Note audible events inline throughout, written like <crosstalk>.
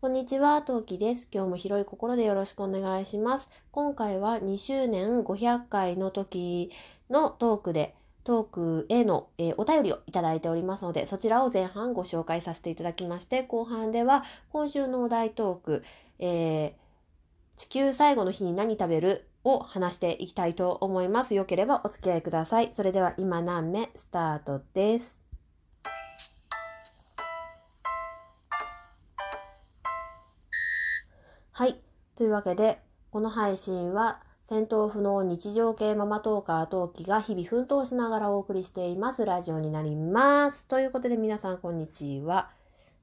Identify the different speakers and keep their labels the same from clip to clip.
Speaker 1: こんにちは、トウキです。今日も広い心でよろしくお願いします。今回は2周年500回の時のトークで、トークへの、えーお便りをいただいておりますので、そちらを前半ご紹介させていただきまして、後半では今週のお題トーク、えー地球最後の日に何食べる？を話していきたいと思います。よければお付き合いください。それでは今何目？スタートです。はい。というわけで、この配信は戦闘不能日常系ママトーカートーキが日々奮闘しながらお送りしていますラジオになります。ということで皆さんこんにちは。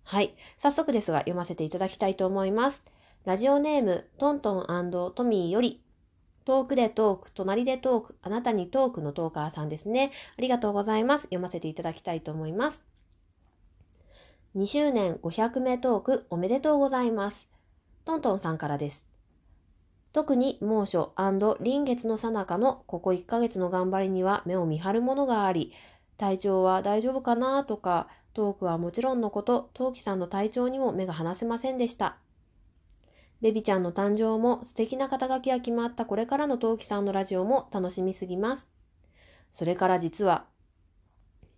Speaker 1: はい。早速ですが読ませていただきたいと思います。ラジオネーム、トントントミーより、トークでトーク、隣でトーク、あなたにトークのトーカーさんですね。ありがとうございます。読ませていただきたいと思います。2周年500名トークおめでとうございます。トントンさんからです。特に猛暑臨月の最中のここ1ヶ月の頑張りには目を見張るものがあり、体調は大丈夫かなとか、トークはもちろんのこと、トウキさんの体調にも目が離せませんでした。ベビちゃんの誕生も素敵な肩書きが決まったこれからのトウキさんのラジオも楽しみすぎます。それから実は、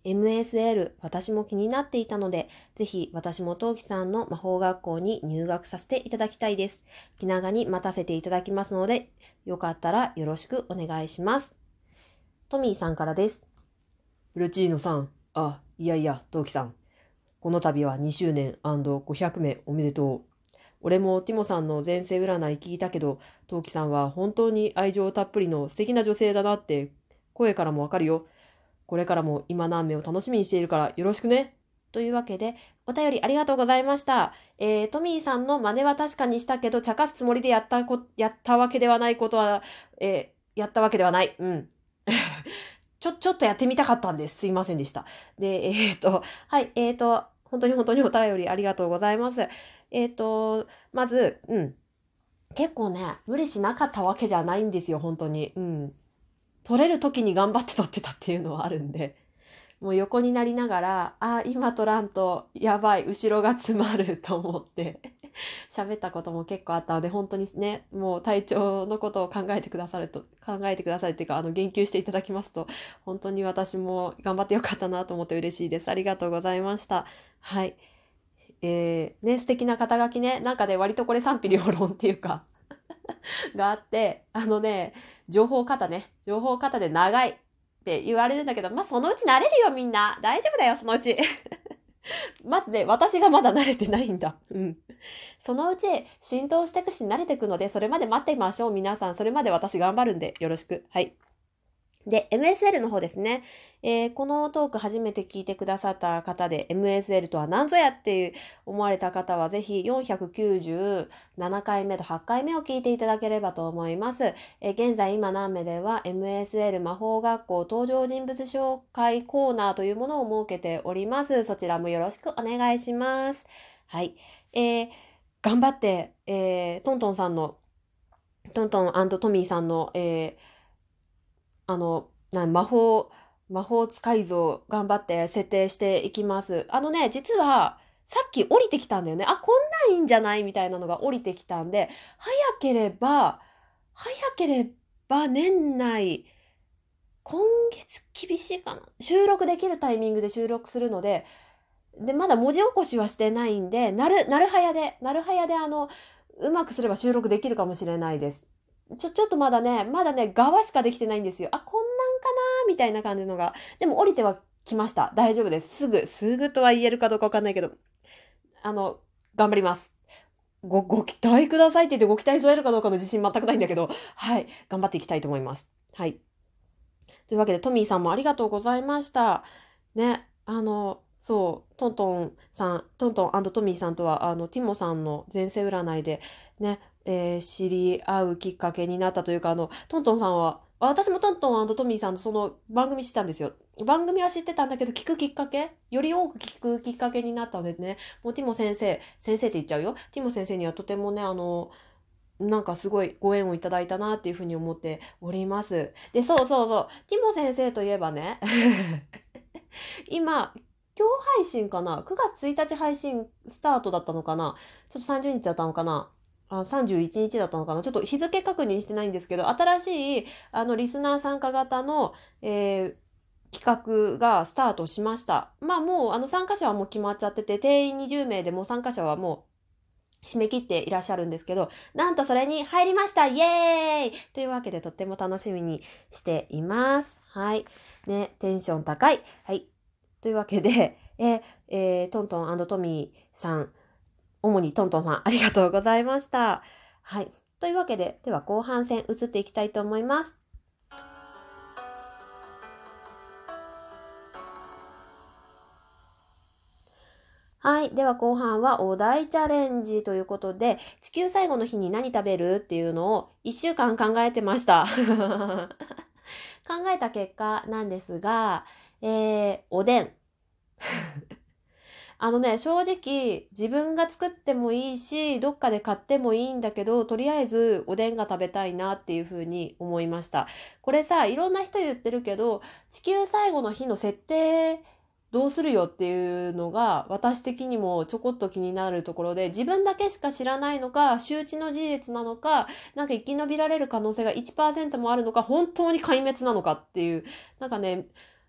Speaker 1: MSL 私も気になっていたので、ぜひ私もトウキさんの魔法学校に入学させていただきたいです。気長に待たせていただきますので、よかったらよろしくお願いします。トミーさんからです。
Speaker 2: フルチーノさん、あ、いやいや、トウキさん。この度は2周年 &500 名おめでとう。俺もティモさんの前世占い聞いたけど、トウキさんは本当に愛情たっぷりの素敵な女性だなって声からもわかるよ。これからも今何名を楽しみにしているからよろしくね。
Speaker 1: というわけで、お便りありがとうございました。えー、トミーさんの真似は確かにしたけど、茶化すつもりでやったこ、やったわけではないことは、えー、やったわけではない。うん。<laughs> ちょ、ちょっとやってみたかったんです。すいませんでした。で、えっ、と、はい、えっ、と、本当に本当にお便りありがとうございます。えっ、と、まず、うん。結構ね、無理しなかったわけじゃないんですよ、本当に。うん。取れる時に頑張って取ってたっていうのはあるんで。もう横になりながら、あ、今取らんとやばい、後ろが詰まると思って <laughs> 喋ったことも結構あったので、本当にね、もう体調のことを考えてくださると、考えてくださるっていうか、あの、言及していただきますと、本当に私も頑張ってよかったなと思って嬉しいです。ありがとうございました。はい。えー、ね、素敵な肩書きね、なんかね、割とこれ賛否両論っていうか <laughs> があって、あのね、情報型ね、情報型で長いって言われるんだけど、まあ、そのうち慣れるよ、みんな。大丈夫だよ、そのうち。<laughs> まずね、私がまだ慣れてないんだ。うん。そのうち浸透していくし慣れていくので、それまで待ってみましょう、皆さん。それまで私頑張るんで、よろしく。はい。で、MSL の方ですね。えーこのトーク初めて聞いてくださった方で、MSL とは何ぞやって思われた方は、ぜひ497回目と8回目を聞いていただければと思います。えー現在今何名では MSL 魔法学校登場人物紹介コーナーというものを設けております。そちらもよろしくお願いします。はい。えー頑張って、えートントンさんの、トントントミーさんの、えーあの、な魔法、魔法使い像頑張って設定していきます。あのね、実は、さっき降りてきたんだよね。あ、こんなんいいんじゃないみたいなのが降りてきたんで、早ければ、早ければ年内、今月厳しいかな。収録できるタイミングで収録するので、で、まだ文字起こしはしてないんで、なる、なるはやで、なるはやであの、うまくすれば収録できるかもしれないです。ちょ、ちょっとまだね、まだね、側しかできてないんですよ。あ、こんなんかなみたいな感じのが。でも降りては来ました。大丈夫です。すぐ、すぐとは言えるかどうかわかんないけど、あの、頑張ります。ご、ご期待くださいって言ってご期待添えるかどうかの自信全くないんだけど、はい、頑張っていきたいと思います。はい。というわけで、トミーさんもありがとうございました。ね、あの、そう、トントンさん、トントントミーさんとは、あの、ティモさんの前世占いで、ね、えー知り合うきっかけになったというか、あの、トントンさんは、私もトントントミーさんのその番組知ったんですよ。番組は知ってたんだけど、聞くきっかけより多く聞くきっかけになったのでね、もうティモ先生、先生って言っちゃうよ。ティモ先生にはとてもね、あの、なんかすごいご縁をいただいたなっていうふうに思っております。で、そうそうそう。ティモ先生といえばね、<laughs> 今、今日配信かな ?9 月1日配信スタートだったのかな？ちょっと30日だったのかな？あ31日だったのかな？ちょっと日付確認してないんですけど、新しい、あの、リスナー参加型の、えー、企画がスタートしました。まあもう、あの、参加者はもう決まっちゃってて、定員20名でも参加者はもう、締め切っていらっしゃるんですけど、なんとそれに入りましたイエーイというわけでとっても楽しみにしています。はい。ね、テンション高い。はい。というわけで、<laughs> ええー、トントントミーさん、主にトントンさん、ありがとうございました。はい。というわけで、では後半戦移っていきたいと思います。はい。では後半はお題チャレンジということで、地球最後の日に何食べるっていうのを1週間考えてました。<laughs> 考えた結果なんですが、えー、おでん。<laughs> あのね、正直、自分が作ってもいいし、どっかで買ってもいいんだけど、とりあえずおでんが食べたいなっていうふうに思いました。これさ、いろんな人言ってるけど、地球最後の日の設定、どうするよっていうのが私的にもちょこっと気になるところで自分だけしか知らないのか周知の事実なのかなんか生き延びられる可能性が1%もあるのか本当に壊滅なのかっていうなんかね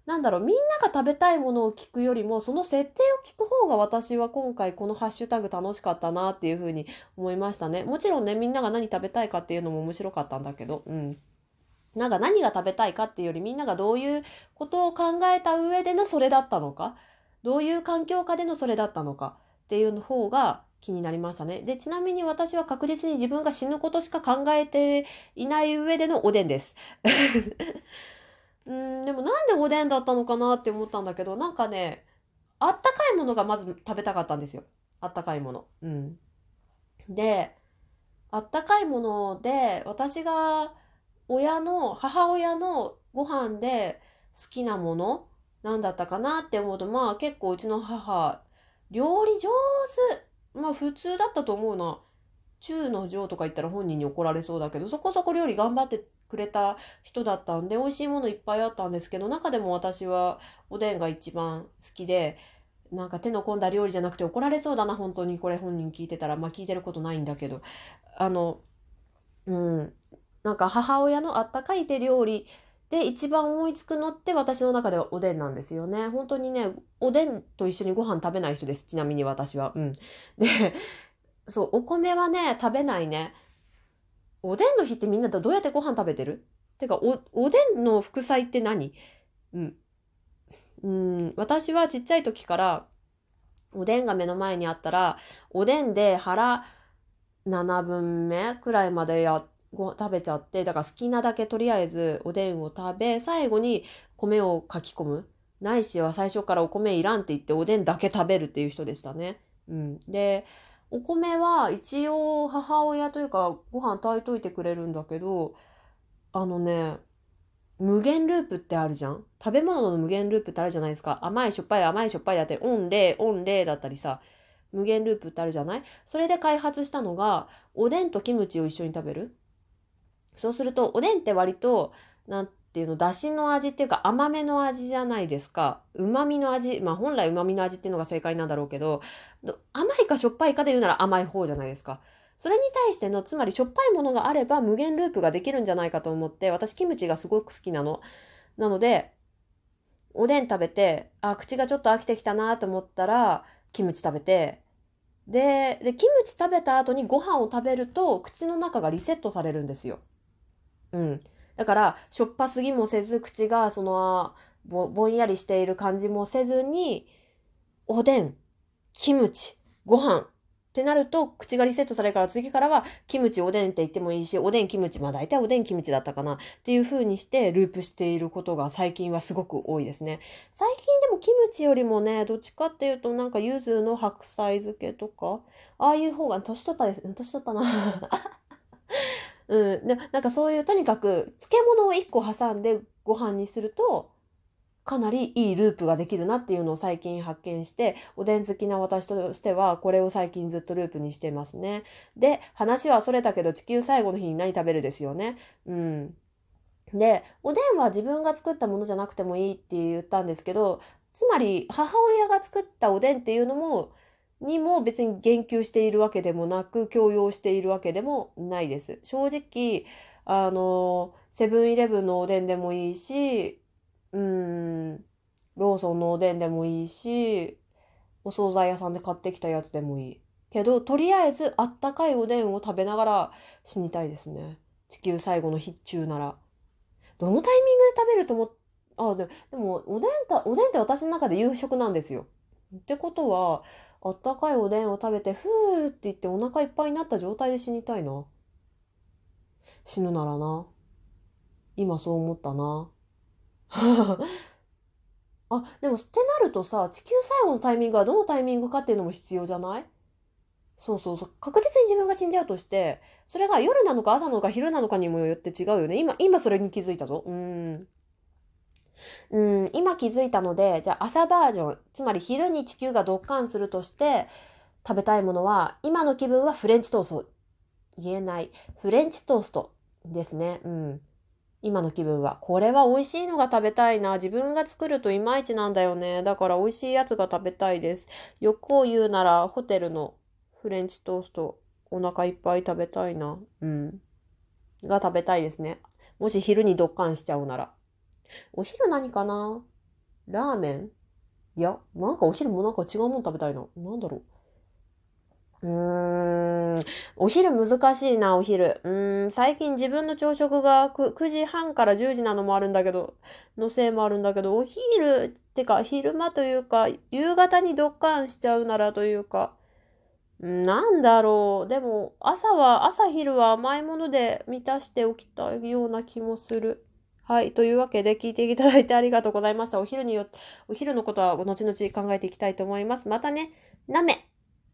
Speaker 1: なんだろう、みんなが食べたいものを聞くよりも、その設定を聞く方が私は今回このハッシュタグ楽しかったなっていうふうに思いましたね。もちろんね、みんなが何食べたいかっていうのも面白かったんだけど、うん。なんか何が食べたいかっていうよりみんながどういうことを考えた上でのそれだったのか、どういう環境下でのそれだったのかっていう方が気になりましたね。で、ちなみに私は確実に自分が死ぬことしか考えていない上でのおでんです。うん、でもなんでおでんだったのかなって思ったんだけど、なんかね、あったかいものがまず食べたかったんですよ。あったかいもの。うん。で、あったかいもので、私が親の、母親のご飯で好きなものなんだったかなって思うと、まあ結構うちの母、料理上手。まあ普通だったと思うな。中の上とか言ったら本人に怒られそうだけど、そこそこ料理頑張ってくれた人だったんで美味しいものいっぱいあったんですけど中でも私はおでんが一番好きでなんか手の込んだ料理じゃなくて怒られそうだな本当にこれ本人聞いてたらまあ聞いてることないんだけどあのうんなんか母親のあったかい手料理で一番思いつくのって私の中ではおでんなんですよね。本当にね、おでんと一緒にご飯食べない人です。ちなみに私は。うん。で、そう、お米はね、食べないね。おでんの日ってみんなどうやってご飯食べてる？てか、お、おでんの副菜って何？うん。うん、私はちっちゃい時から、おでんが目の前にあったら、おでんで腹7分目くらいまでや、ご食べちゃって、だから好きなだけとりあえずおでんを食べ、最後に米をかき込む。ないしは最初からお米いらんって言っておでんだけ食べるっていう人でしたね。うん。で、お米は一応母親というかご飯炊いといてくれるんだけど、あのね、無限ループってあるじゃん？食べ物の無限ループってあるじゃないですか。甘いしょっぱい甘いしょっぱいだって、オンレー、オンレーだったりさ、無限ループってあるじゃない？それで開発したのが、おでんとキムチを一緒に食べる。そうすると、おでんって割と、なんっていうの、だしの味っていうか甘めの味じゃないですか。旨味の味、まあ本来旨味の味っていうのが正解なんだろうけど、甘いかしょっぱいかで言うなら甘い方じゃないですか。それに対しての、つまりしょっぱいものがあれば無限ループができるんじゃないかと思って、私キムチがすごく好きなの。なので、おでん食べて、あ、口がちょっと飽きてきたなと思ったら、キムチ食べて、で、で、キムチ食べた後にご飯を食べると、口の中がリセットされるんですよ。うん。だから、しょっぱすぎもせず、口がそのぼ、ぼんやりしている感じもせずに、おでん、キムチ、ご飯ってなると、口がリセットされるから次からは、キムチ、おでんって言ってもいいし、おでん、キムチ、まあ大体おでん、キムチだったかなっていう風にしてループしていることが最近はすごく多いですね。最近でもキムチよりもね、どっちかっていうとなんか柚子の白菜漬けとか、ああいう方が、年取ったです、年取ったなうん、でなんかそういうとにかく漬物を1個挟んでご飯にするとかなりいいループができるなっていうのを最近発見しておでん好きな私としてはこれを最近ずっとループにしてますね。で話はそれたけど地球最後の日に何食べるですよね。うん。で、おでんは自分が作ったものじゃなくてもいいって言ったんですけど、つまり母親が作ったおでんっていうのもにも別に言及しているわけでもなく強要しているわけでもないです。正直あのセブンイレブンのおでんでもいいしうんローソンのおでんでもいいしお惣菜屋さんで買ってきたやつでもいい。けどとりあえずあったかいおでんを食べながら死にたいですね。地球最後の必中なら。どのタイミングで食べると思っあででもおでんたおでんって私の中で夕食なんですよ。ってことはあったかいおでんを食べてふーって言ってお腹いっぱいになった状態で死にたいな。死ぬならな。今そう思ったな。<laughs> あ、でもってなるとさ、地球最後のタイミングはどのタイミングかっていうのも必要じゃない？そうそうそう。確実に自分が死んじゃうとして、それが夜なのか朝なのか昼なのかにもよって違うよね。今、今それに気づいたぞ。うーん。うん、今気づいたので、じゃあ朝バージョン、つまり昼に地球がドッカンするとして、食べたいものは、今の気分はフレンチトースト。言えない。フレンチトーストですね。うん。今の気分は。これは美味しいのが食べたいな。自分が作るといまいちなんだよね。だから美味しいやつが食べたいです。欲を言うなら、ホテルのフレンチトースト、お腹いっぱい食べたいな。うん。が食べたいですね。もし昼にドッカンしちゃうなら。お昼何かな？ラーメン？いや、なんかお昼もなんか違うもの食べたいな。なんだろう。うーん、お昼難しいな、お昼。うん、最近自分の朝食が 9, 9時半から10時なのもあるんだけど、のせいもあるんだけど、お昼、ってか昼間というか、夕方にドッカンしちゃうならというか、なんだろう。でも、朝は、朝昼は甘いもので満たしておきたいような気もする。はい。というわけで、聞いていただいてありがとうございました。お昼によ、お昼のことは後々考えていきたいと思います。またね。なめ。